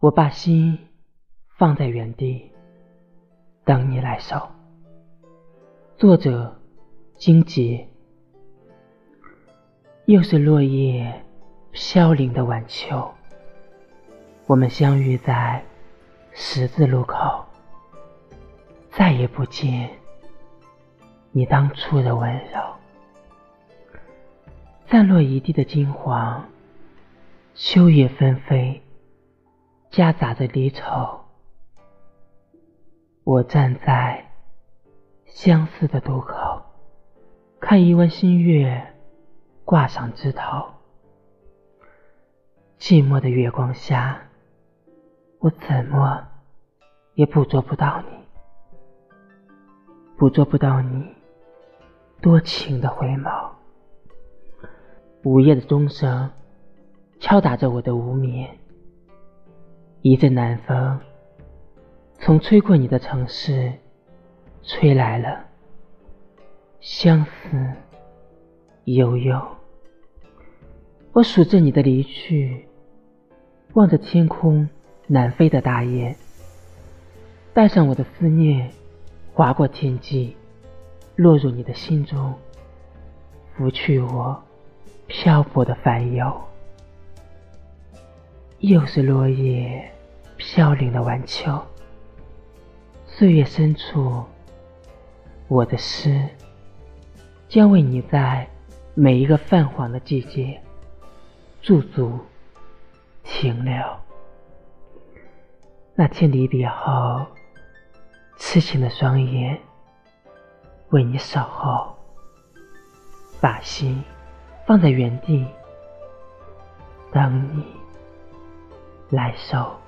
我把心放在原地，等你来收。作者：荆棘。又是落叶飘零的晚秋，我们相遇在十字路口，再也不见你当初的温柔。散落一地的金黄，秋叶纷飞。夹杂着离愁，我站在相思的渡口，看一弯新月挂上枝头。寂寞的月光下，我怎么也捕捉不到你，捕捉不到你多情的回眸。午夜的钟声敲打着我的无眠。一阵南风，从吹过你的城市，吹来了相思悠悠。我数着你的离去，望着天空南飞的大雁，带上我的思念，划过天际，落入你的心中，拂去我漂泊的烦忧。又是落叶飘零的晚秋，岁月深处，我的诗将为你在每一个泛黄的季节驻足停留。那天离别后，痴情的双眼为你守候，把心放在原地等你。来收。